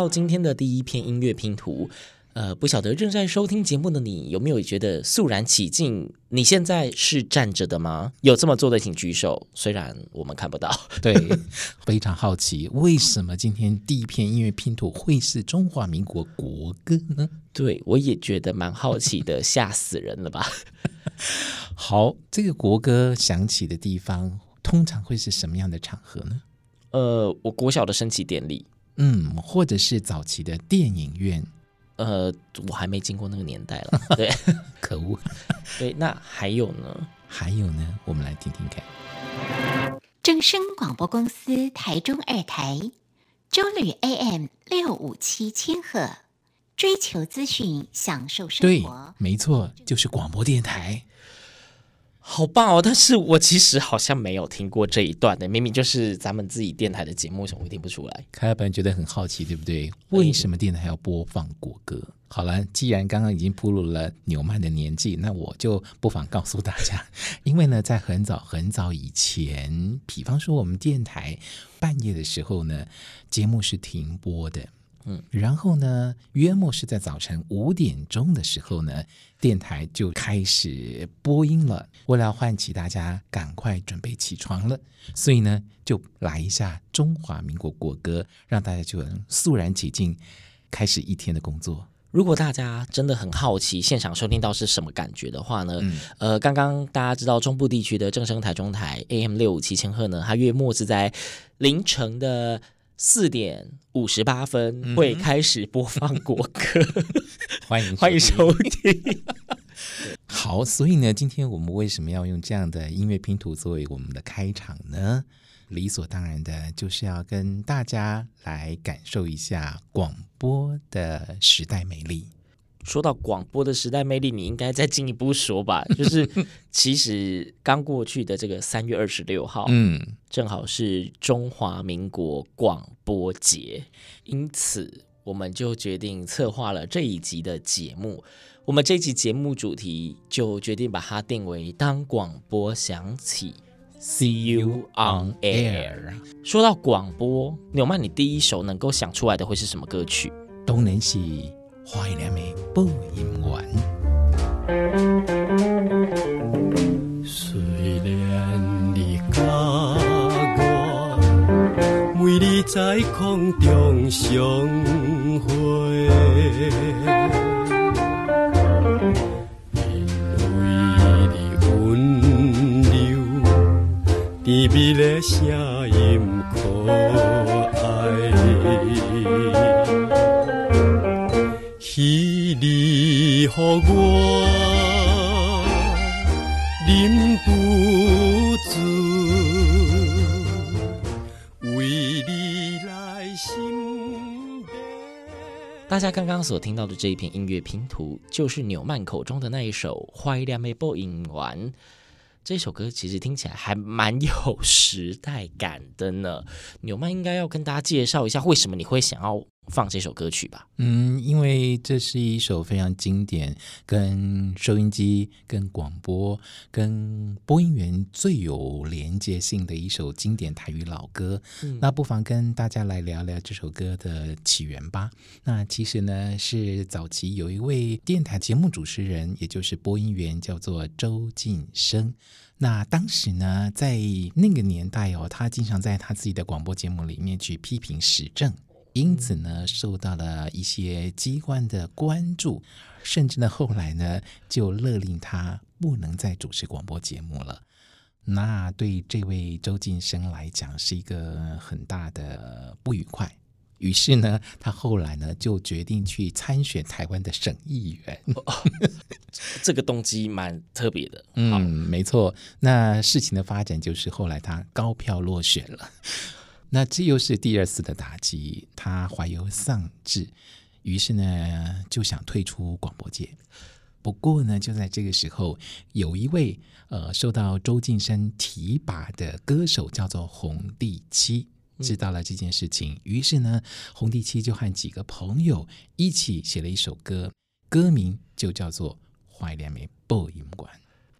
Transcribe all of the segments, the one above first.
到今天的第一篇音乐拼图，呃，不晓得正在收听节目的你有没有觉得肃然起敬？你现在是站着的吗？有这么做的请举手，虽然我们看不到。对，非常好奇，为什么今天第一篇音乐拼图会是中华民国国歌呢？对，我也觉得蛮好奇的，吓死人了吧？好，这个国歌响起的地方通常会是什么样的场合呢？呃，我国小的升旗典礼。嗯，或者是早期的电影院，呃，我还没经过那个年代了。对，可恶。对，那还有呢？还有呢？我们来听听看。正声广播公司台中二台，周旅 AM 六五七千赫，追求资讯，享受生活。对，没错，就是广播电台。好棒哦！但是我其实好像没有听过这一段的，明明就是咱们自己电台的节目，为什么会听不出来？开本觉得很好奇，对不对？为什么电台要播放国歌？嗯、好了，既然刚刚已经暴露了纽曼的年纪，那我就不妨告诉大家，因为呢，在很早很早以前，比方说我们电台半夜的时候呢，节目是停播的。嗯，然后呢，约莫是在早晨五点钟的时候呢，电台就开始播音了。为了唤起大家赶快准备起床了，所以呢，就来一下中华民国国歌，让大家就能肃然起敬，开始一天的工作。如果大家真的很好奇现场收听到是什么感觉的话呢，嗯、呃，刚刚大家知道中部地区的正声台中台 AM 六五七千赫呢，它月末是在凌晨的。四点五十八分会开始播放国歌，欢 迎欢迎收听。好，所以呢，今天我们为什么要用这样的音乐拼图作为我们的开场呢？理所当然的就是要跟大家来感受一下广播的时代魅力。说到广播的时代魅力，你应该再进一步说吧。就是 其实刚过去的这个三月二十六号，嗯，正好是中华民国广播节，因此我们就决定策划了这一集的节目。我们这一集节目主题就决定把它定为“当广播响起 ”，See you on air。说到广播，纽曼，你第一首能够想出来的会是什么歌曲？都能是。花一两枚播音员。虽然你甲我每日在空中相会，因为你温柔甜蜜的声音可你和我忍不住为你来心。大家刚刚所听到的这一篇音乐拼图，就是纽曼口中的那一首《怀念的播音员》。这首歌其实听起来还蛮有时代感的呢。纽曼应该要跟大家介绍一下，为什么你会想要放这首歌曲吧？嗯，因为这是一首非常经典，跟收音机、跟广播、跟播音员最有连接性的一首经典台语老歌。嗯，那不妨跟大家来聊聊这首歌的起源吧。那其实呢，是早期有一位电台节目主持人，也就是播音员，叫做周进生。那当时呢，在那个年代哦，他经常在他自己的广播节目里面去批评时政。因此呢，受到了一些机关的关注，甚至呢，后来呢，就勒令他不能再主持广播节目了。那对这位周晋生来讲是一个很大的不愉快。于是呢，他后来呢就决定去参选台湾的省议员。哦、这个动机蛮特别的。嗯，没错。那事情的发展就是后来他高票落选了。那这又是第二次的打击，他怀有丧志，于是呢就想退出广播界。不过呢，就在这个时候，有一位呃受到周晋生提拔的歌手叫做洪第七。知道了这件事情，于是呢，洪第七就和几个朋友一起写了一首歌，歌名就叫做《怀念的播音员》。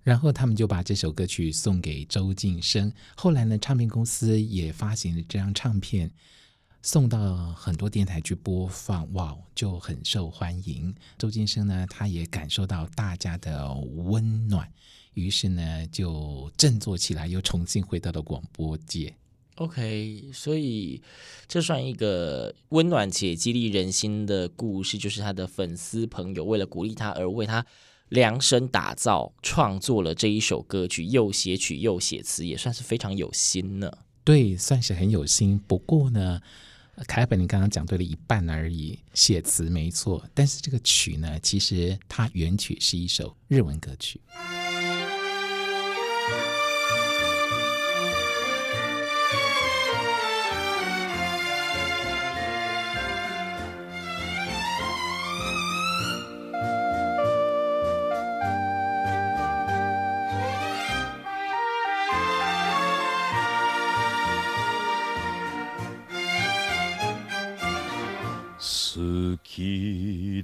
然后他们就把这首歌曲送给周晋生。后来呢，唱片公司也发行了这张唱片，送到很多电台去播放，哇，就很受欢迎。周晋生呢，他也感受到大家的温暖，于是呢，就振作起来，又重新回到了广播界。OK，所以这算一个温暖且激励人心的故事，就是他的粉丝朋友为了鼓励他而为他量身打造、创作了这一首歌曲，又写曲又写词，也算是非常有心呢。对，算是很有心。不过呢，凯本你刚刚讲对了一半而已，写词没错，但是这个曲呢，其实它原曲是一首日文歌曲。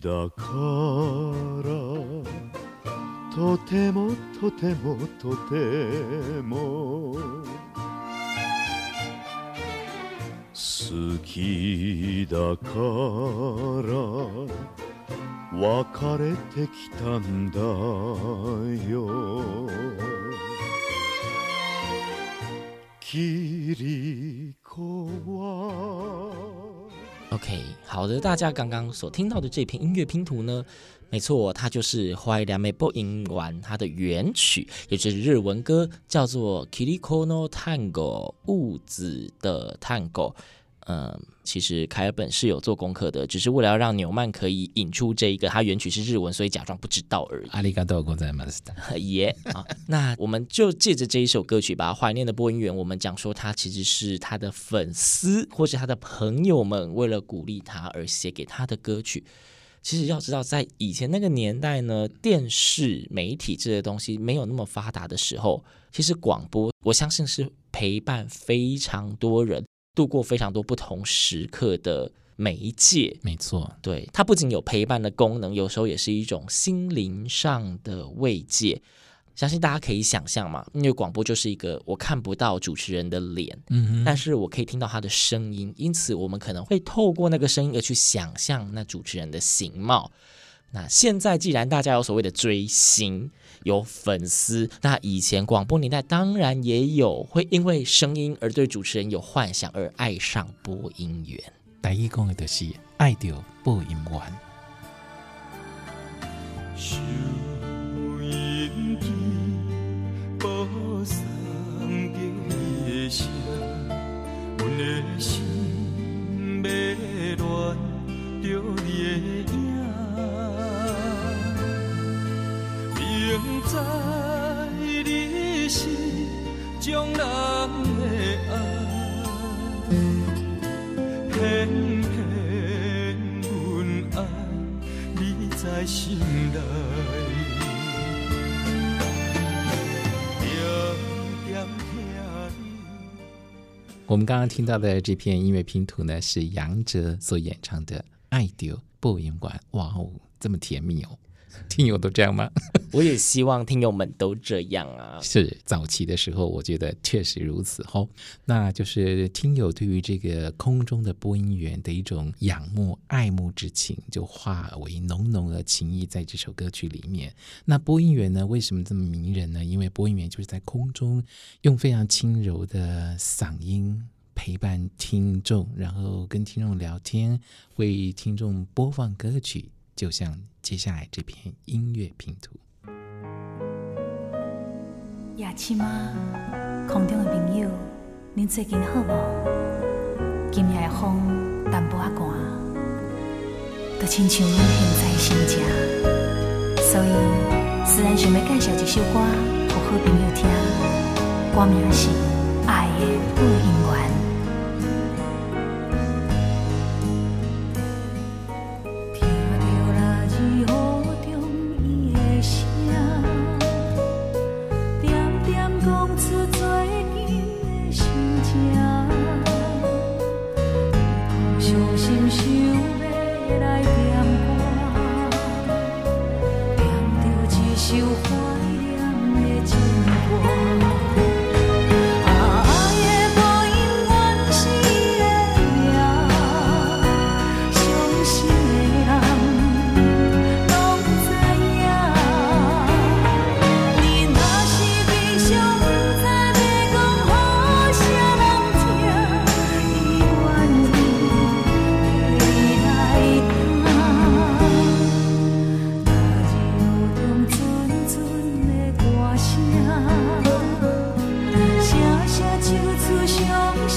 だからとてもとてもとても好きだから别れてきたんだよ。キリ好的，大家刚刚所听到的这篇音乐拼图呢，没错，它就是《怀念的播音完》它的原曲，也就是日文歌，叫做《Kiriko no Tango》雾子的 Tango。嗯，其实凯尔本是有做功课的，只是为了要让纽曼可以引出这一个，他原曲是日文，所以假装不知道而已。阿里嘎多，ございます。耶啊，那我们就借着这一首歌曲吧，《怀念的播音员》，我们讲说他其实是他的粉丝或是他的朋友们为了鼓励他而写给他的歌曲。其实要知道，在以前那个年代呢，电视媒体这些东西没有那么发达的时候，其实广播，我相信是陪伴非常多人。 度过非常多不同时刻的媒介，没错，对，它不仅有陪伴的功能，有时候也是一种心灵上的慰藉。相信大家可以想象嘛，因为广播就是一个我看不到主持人的脸，嗯，但是我可以听到他的声音，因此我们可能会透过那个声音而去想象那主持人的形貌。那现在既然大家有所谓的追星，有粉丝，那以前广播年代当然也有会因为声音而对主持人有幻想而爱上播音员。第一讲的就是爱着播音员。收音机播送的声，阮的你是将人的爱，偏偏阮爱你在心内。我们刚刚听到的这篇音乐拼图呢，是杨哲所演唱的《爱到播音员》。哇哦，这么甜蜜哦！听友都这样吗？我也希望听友们都这样啊。是早期的时候，我觉得确实如此。吼，那就是听友对于这个空中的播音员的一种仰慕、爱慕之情，就化为浓浓的情谊在这首歌曲里面。那播音员呢，为什么这么迷人呢？因为播音员就是在空中用非常轻柔的嗓音陪伴听众，然后跟听众聊天，为听众播放歌曲。就像接下来这篇音乐拼图。夜深啊，空中的朋友，您最近好无？今夜的风淡薄仔寒，就亲像阮现在心情。所以，自然想要介绍一首歌，给好朋友听，歌名是《爱的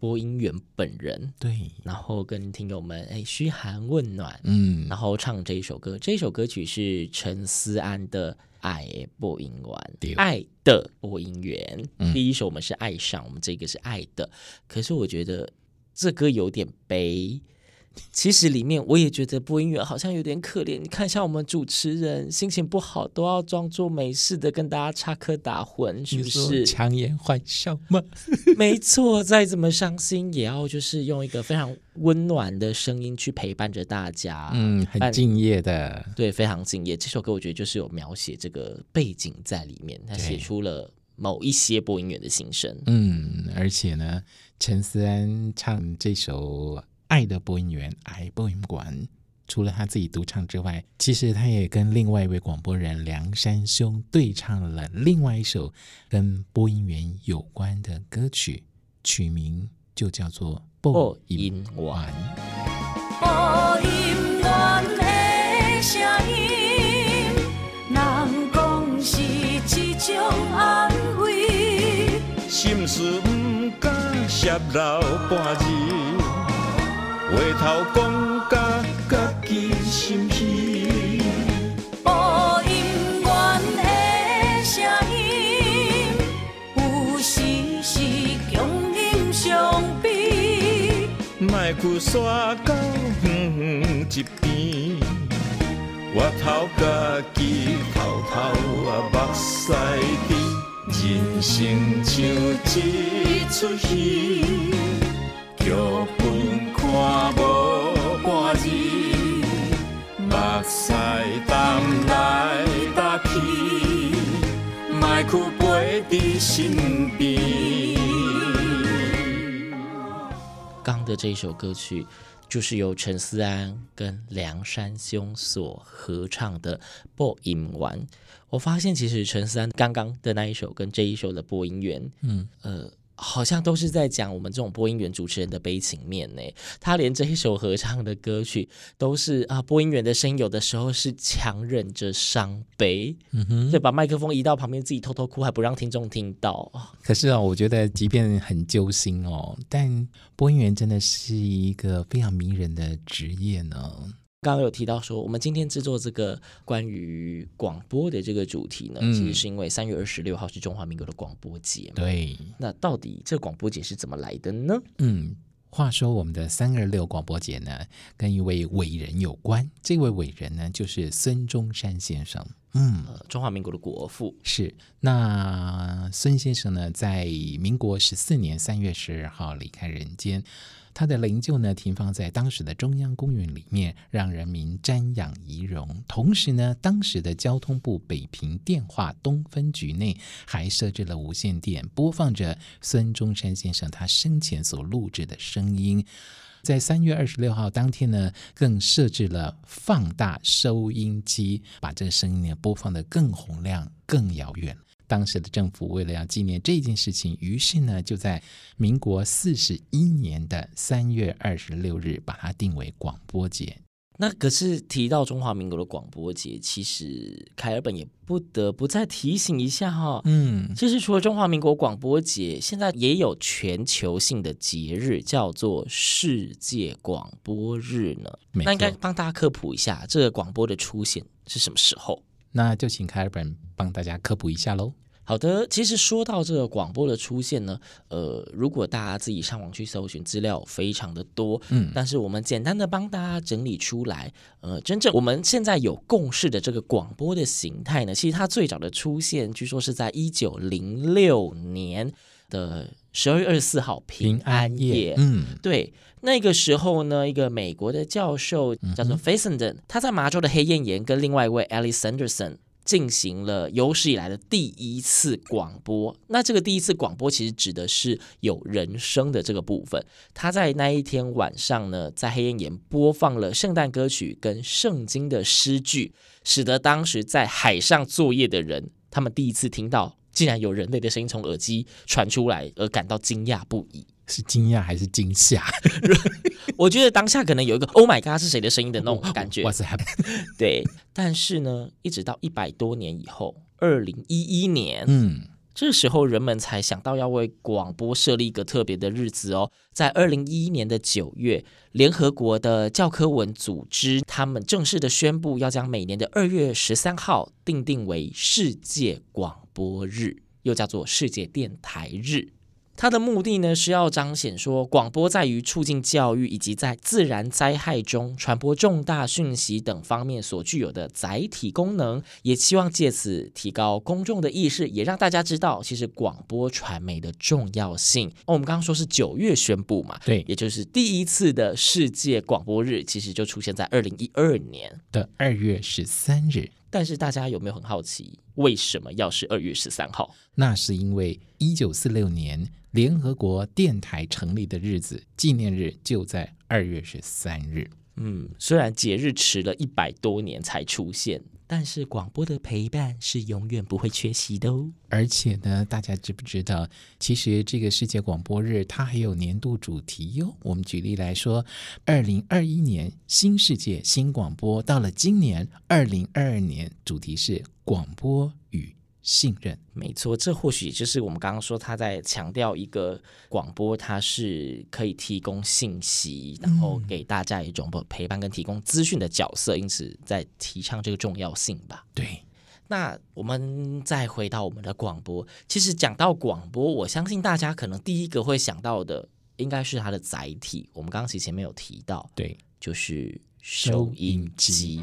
播音员本人，对，然后跟听友们哎嘘寒问暖，嗯，然后唱这一首歌。这一首歌曲是陈思安的《爱播音员》，爱的播音员。嗯、第一首我们是爱上，我们这个是爱的。可是我觉得这歌有点悲。其实里面我也觉得播音员好像有点可怜。你看，像我们主持人心情不好都要装作没事的跟大家插科打诨，是不是？强颜欢笑吗？没错，再怎么伤心也要就是用一个非常温暖的声音去陪伴着大家。嗯，很敬业的，对，非常敬业。这首歌我觉得就是有描写这个背景在里面，他写出了某一些播音员的心声。嗯，而且呢，陈思安唱这首。爱的播音员，爱播音员，除了他自己独唱之外，其实他也跟另外一位广播人梁山兄对唱了另外一首跟播音员有关的歌曲，曲名就叫做《播音员》。播音员的声音，人讲是一种安慰，心事不敢泄露半字。回头讲甲家己心虚，播音员的声音，有时是强忍伤悲，莫去煞到远远一边，我头家己偷偷啊目屎滴，人生像一出戏，剧本。看无半字，目屎淡来淡去，莫去陪在身边。刚的这一首歌曲，就是由陈思安跟梁山兄所合唱的《播音员》。我发现，其实陈思安刚刚的那一首跟这一首的播音员，嗯，呃。好像都是在讲我们这种播音员主持人的悲情面呢。他连这一首合唱的歌曲都是啊，播音员的声音有的时候是强忍着伤悲，嗯哼，对，把麦克风移到旁边，自己偷偷哭，还不让听众听到。可是啊，我觉得即便很揪心哦，但播音员真的是一个非常迷人的职业呢。刚刚有提到说，我们今天制作这个关于广播的这个主题呢，嗯、其实是因为三月二十六号是中华民国的广播节。对，那到底这个广播节是怎么来的呢？嗯，话说我们的三二六广播节呢，跟一位伟人有关。这位伟人呢，就是孙中山先生。嗯，中华民国的国父是。那孙先生呢，在民国十四年三月十二号离开人间。他的灵柩呢，停放在当时的中央公园里面，让人民瞻仰遗容。同时呢，当时的交通部北平电话东分局内还设置了无线电，播放着孙中山先生他生前所录制的声音。在三月二十六号当天呢，更设置了放大收音机，把这个声音呢播放的更洪亮、更遥远。当时的政府为了要纪念这件事情，于是呢，就在民国四十一年的三月二十六日，把它定为广播节。那可是提到中华民国的广播节，其实凯尔本也不得不再提醒一下哈、哦。嗯，其实除了中华民国广播节，现在也有全球性的节日，叫做世界广播日呢。那应该帮大家科普一下，这个广播的出现是什么时候？那就请凯尔本帮大家科普一下喽。好的，其实说到这个广播的出现呢，呃，如果大家自己上网去搜寻资料，非常的多，嗯，但是我们简单的帮大家整理出来，呃，真正我们现在有共识的这个广播的形态呢，其实它最早的出现，据说是在一九零六年的十二月二十四号平安夜，嗯，对，那个时候呢，一个美国的教授叫做 Fessenden，他在麻州的黑燕岩跟另外一位 Alice Sanderson。进行了有史以来的第一次广播。那这个第一次广播其实指的是有人声的这个部分。他在那一天晚上呢，在黑岩岩播放了圣诞歌曲跟圣经的诗句，使得当时在海上作业的人，他们第一次听到竟然有人类的声音从耳机传出来，而感到惊讶不已。是惊讶还是惊吓？我觉得当下可能有一个 “Oh my God” 是谁的声音的那种感觉。哇塞！对，但是呢，一直到一百多年以后，二零一一年，嗯，这时候人们才想到要为广播设立一个特别的日子哦。在二零一一年的九月，联合国的教科文组织他们正式的宣布，要将每年的二月十三号定定为世界广播日，又叫做世界电台日。它的目的呢，是要彰显说，广播在于促进教育以及在自然灾害中传播重大讯息等方面所具有的载体功能，也希望借此提高公众的意识，也让大家知道其实广播传媒的重要性。哦，我们刚刚说是九月宣布嘛，对，也就是第一次的世界广播日，其实就出现在二零一二年的二月十三日。但是大家有没有很好奇，为什么要是二月十三号？那是因为一九四六年联合国电台成立的日子，纪念日就在二月十三日。嗯，虽然节日迟了一百多年才出现。但是广播的陪伴是永远不会缺席的哦。而且呢，大家知不知道，其实这个世界广播日它还有年度主题哟。我们举例来说，二零二一年新世界新广播，到了今年二零二二年，主题是广播与。信任，没错，这或许也就是我们刚刚说他在强调一个广播，它是可以提供信息，然后给大家一种陪伴跟提供资讯的角色，因此在提倡这个重要性吧。对，那我们再回到我们的广播，其实讲到广播，我相信大家可能第一个会想到的应该是它的载体。我们刚刚其实前面有提到，对，就是收音机。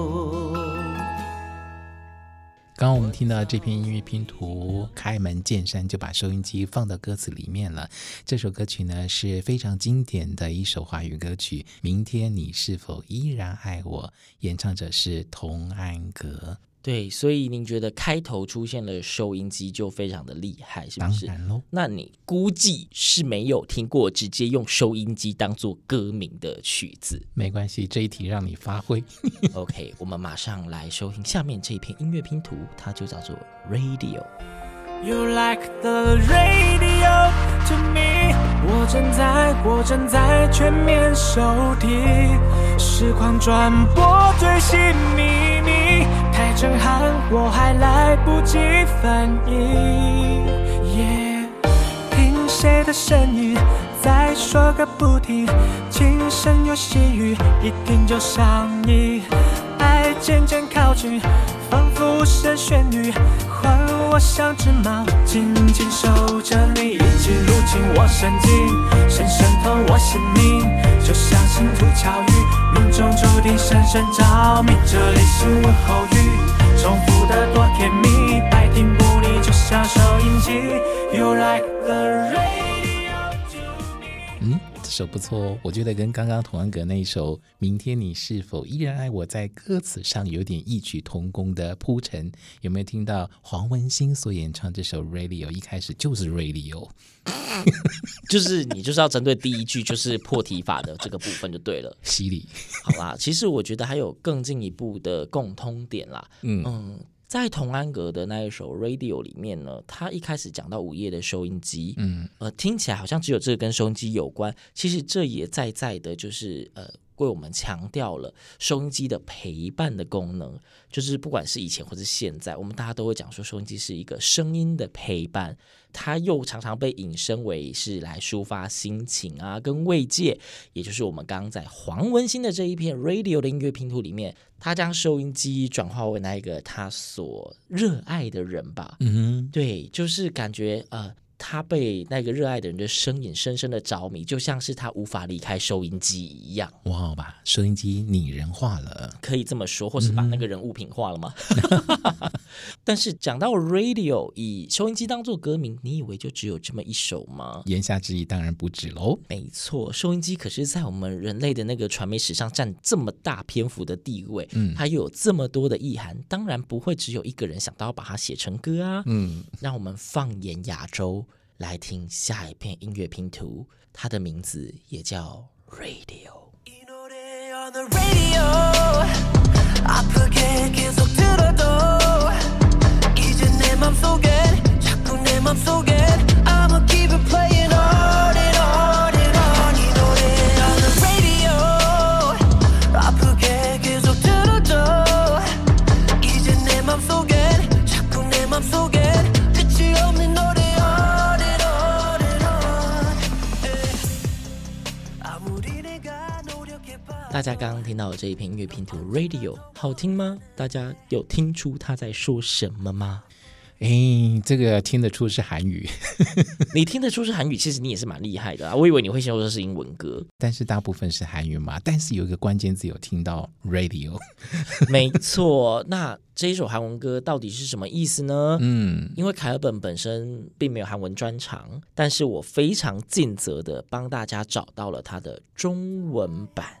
刚刚我们听到这篇音乐拼图，开门见山就把收音机放到歌词里面了。这首歌曲呢是非常经典的一首华语歌曲，《明天你是否依然爱我》，演唱者是童安格。对，所以您觉得开头出现了收音机就非常的厉害，是不是？当然喽。那你估计是没有听过直接用收音机当做歌名的曲子。没关系，这一题让你发挥。OK，我们马上来收听下面这一片音乐拼图，它就叫做 Radio。You like the radio to me？我正在，我正在全面收听，实况转播最新秘密。太震撼，我还来不及反应。耶听谁的声音在说个不停，轻声又细语，一听就上瘾，爱渐渐靠近，仿佛。无声旋律，换我像只猫，紧紧守着你，一直入侵我神经，深深透我心灵，就像心土巧遇，命中注定深深着迷。这里是问候语，重复的多甜蜜，百听不腻，就像收音机。You like the rain。首不错哦，我觉得跟刚刚童安格那一首《明天你是否依然爱我》在歌词上有点异曲同工的铺陈。有没有听到黄文兴所演唱这首《Radio》？一开始就是 Radio，就是你就是要针对第一句就是破题法的这个部分就对了。犀利，好啦，其实我觉得还有更进一步的共通点啦。嗯嗯。在童安格的那一首《Radio》里面呢，他一开始讲到午夜的收音机，嗯，呃，听起来好像只有这个跟收音机有关，其实这也在在的，就是呃。为我们强调了收音机的陪伴的功能，就是不管是以前或是现在，我们大家都会讲说收音机是一个声音的陪伴，它又常常被引申为是来抒发心情啊，跟慰藉。也就是我们刚刚在黄文新的这一片 Radio 的音乐拼图里面，他将收音机转化为那一个他所热爱的人吧。嗯哼，对，就是感觉呃。他被那个热爱的人的声音深深的着迷，就像是他无法离开收音机一样。哇，把收音机拟人化了，可以这么说，或是把那个人物品化了吗？嗯、但是讲到 radio，以收音机当做歌名，你以为就只有这么一首吗？言下之意当然不止喽。没错，收音机可是在我们人类的那个传媒史上占这么大篇幅的地位，嗯，它又有这么多的意涵，当然不会只有一个人想到要把它写成歌啊。嗯，让我们放眼亚洲。来听下一片音乐拼图，它的名字也叫 Radio。大家刚刚听到的这一篇音乐拼图 Radio 好听吗？大家有听出他在说什么吗？哎，这个听得出是韩语，你听得出是韩语，其实你也是蛮厉害的啊！我以为你会先说是英文歌，但是大部分是韩语嘛。但是有一个关键字有听到 Radio，没错。那这一首韩文歌到底是什么意思呢？嗯，因为凯尔本本身并没有韩文专长，但是我非常尽责的帮大家找到了它的中文版。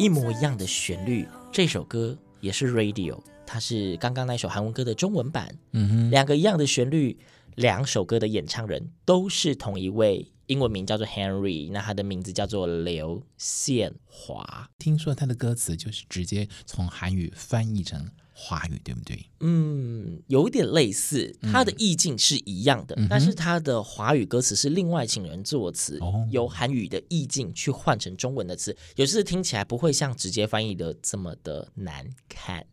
一模一样的旋律，这首歌也是 Radio，它是刚刚那首韩文歌的中文版。嗯哼，两个一样的旋律，两首歌的演唱人都是同一位，英文名叫做 Henry，那他的名字叫做刘宪华。听说他的歌词就是直接从韩语翻译成。华语对不对？嗯，有点类似，它的意境是一样的，嗯、但是它的华语歌词是另外请人作词，哦、由韩语的意境去换成中文的词，有时听起来不会像直接翻译的这么的难看，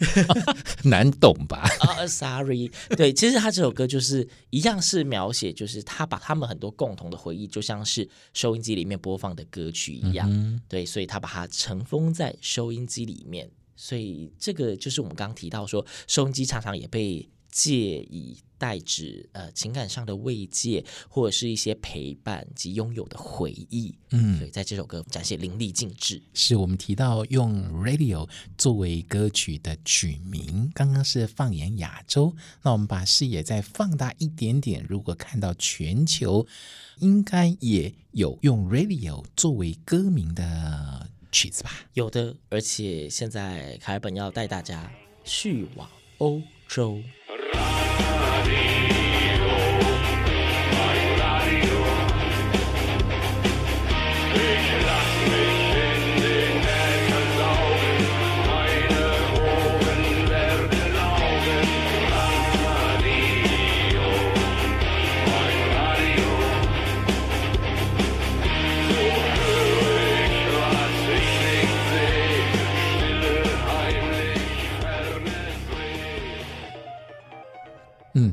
难懂吧？啊、uh,，sorry，对，其实他这首歌就是一样是描写，就是他把他们很多共同的回忆，就像是收音机里面播放的歌曲一样，嗯、对，所以他把它尘封在收音机里面。所以这个就是我们刚刚提到说，收音机常常也被借以代指呃情感上的慰藉，或者是一些陪伴及拥有的回忆。嗯，所以在这首歌展现淋漓尽致。是我们提到用 radio 作为歌曲的曲名，刚刚是放眼亚洲，那我们把视野再放大一点点，如果看到全球，应该也有用 radio 作为歌名的。曲子吧，有的，而且现在凯尔本要带大家去往欧洲。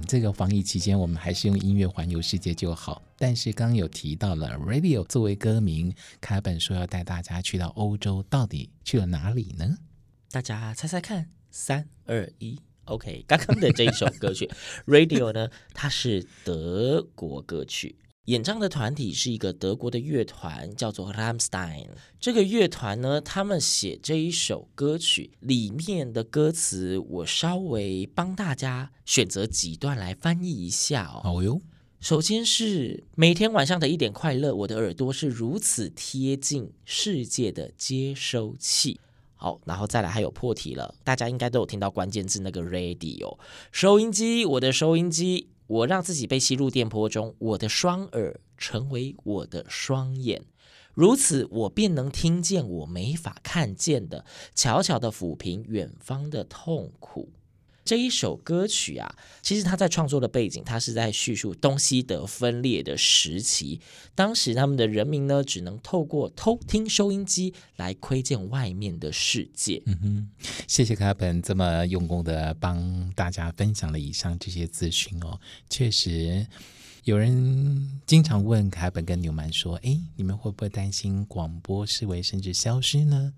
这个防疫期间，我们还是用音乐环游世界就好。但是刚有提到了 Radio 作为歌名，卡本说要带大家去到欧洲，到底去了哪里呢？大家猜猜看，三二一，OK。刚刚的这一首歌曲 Radio 呢，它是德国歌曲。演唱的团体是一个德国的乐团，叫做 Rammstein。这个乐团呢，他们写这一首歌曲里面的歌词，我稍微帮大家选择几段来翻译一下哦。好哟，首先是每天晚上的一点快乐，我的耳朵是如此贴近世界的接收器。好，然后再来还有破题了，大家应该都有听到关键字那个 radio 收音机，我的收音机。我让自己被吸入电波中，我的双耳成为我的双眼，如此我便能听见我没法看见的，悄悄的抚平远方的痛苦。这一首歌曲啊，其实他在创作的背景，他是在叙述东西德分裂的时期。当时他们的人民呢，只能透过偷听收音机来窥见外面的世界。嗯哼，谢谢卡本这么用功的帮大家分享了以上这些资讯哦，确实。有人经常问卡本跟纽曼说：“哎，你们会不会担心广播视为甚至消失呢？”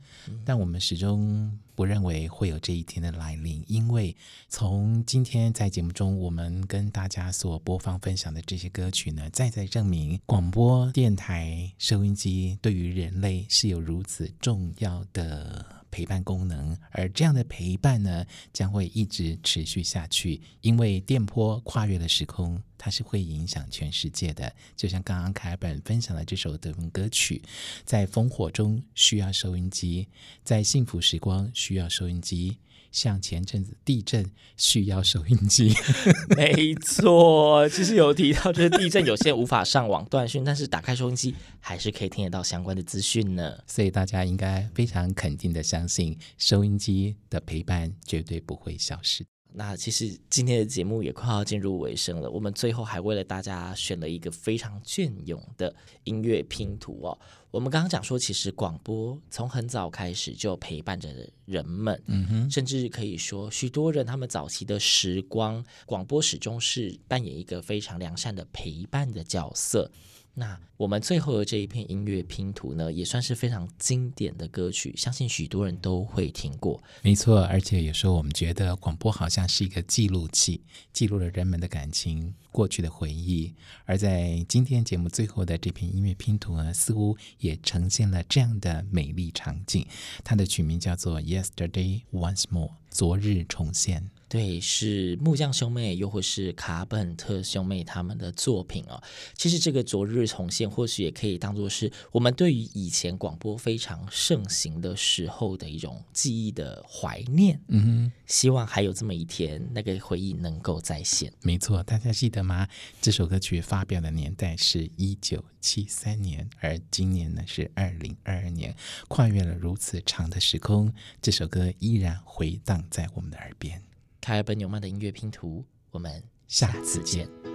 但我们始终不认为会有这一天的来临，因为从今天在节目中我们跟大家所播放分享的这些歌曲呢，再再证明广播电台、收音机对于人类是有如此重要的陪伴功能，而这样的陪伴呢，将会一直持续下去，因为电波跨越了时空，它是会影响全世界的。就像刚刚凯本分享的这首德文歌曲，在烽火中需要收音机，在幸福时光需要收音机。像前阵子地震需要收音机，没错，其实有提到，就是地震有些无法上网断讯，但是打开收音机还是可以听得到相关的资讯呢。所以大家应该非常肯定的相信，收音机的陪伴绝对不会消失。那其实今天的节目也快要进入尾声了，我们最后还为了大家选了一个非常隽永的音乐拼图哦。我们刚刚讲说，其实广播从很早开始就陪伴着人们，嗯哼，甚至可以说许多人他们早期的时光，广播始终是扮演一个非常良善的陪伴的角色。那我们最后的这一片音乐拼图呢，也算是非常经典的歌曲，相信许多人都会听过。没错，而且有时候我们觉得广播好像是一个记录器，记录了人们的感情、过去的回忆。而在今天节目最后的这篇音乐拼图呢，似乎也呈现了这样的美丽场景。它的曲名叫做《Yesterday Once More》，昨日重现。对，是木匠兄妹，又或是卡本特兄妹他们的作品哦。其实这个昨日重现，或许也可以当做是我们对于以前广播非常盛行的时候的一种记忆的怀念。嗯哼，希望还有这么一天，那个回忆能够再现。没错，大家记得吗？这首歌曲发表的年代是一九七三年，而今年呢是二零二二年，跨越了如此长的时空，这首歌依然回荡在我们的耳边。卡尔本纽曼的音乐拼图，我们下次见。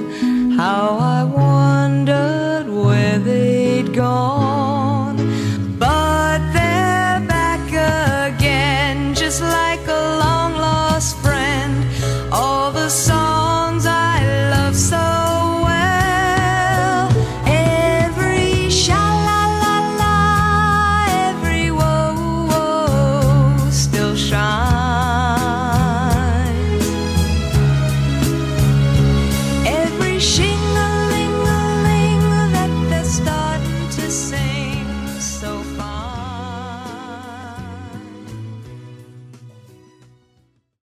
How I wondered where they'd gone.